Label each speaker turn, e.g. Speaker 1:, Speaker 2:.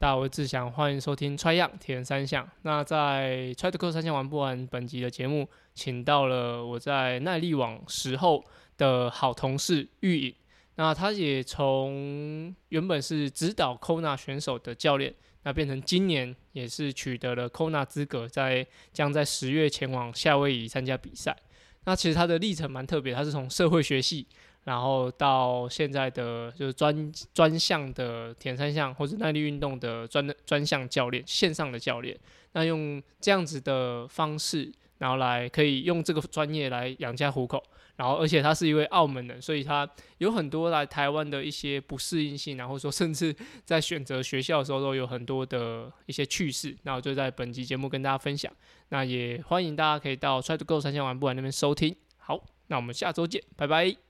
Speaker 1: 大家好，我是志祥，欢迎收听 Try 样铁人三项。那在 Try to Go 三项玩不完本集的节目，请到了我在耐力网时候的好同事玉颖。那他也从原本是指导 Kona 选手的教练，那变成今年也是取得了 Kona 资格，在将在十月前往夏威夷参加比赛。那其实他的历程蛮特别，他是从社会学系。然后到现在的就是专专项的铁三项或者耐力运动的专专项教练，线上的教练，那用这样子的方式，然后来可以用这个专业来养家糊口。然后而且他是一位澳门人，所以他有很多来台湾的一些不适应性，然后说甚至在选择学校的时候都有很多的一些趣事。那我就在本集节目跟大家分享。那也欢迎大家可以到 Try to Go 三项玩不玩那边收听。好，那我们下周见，拜拜。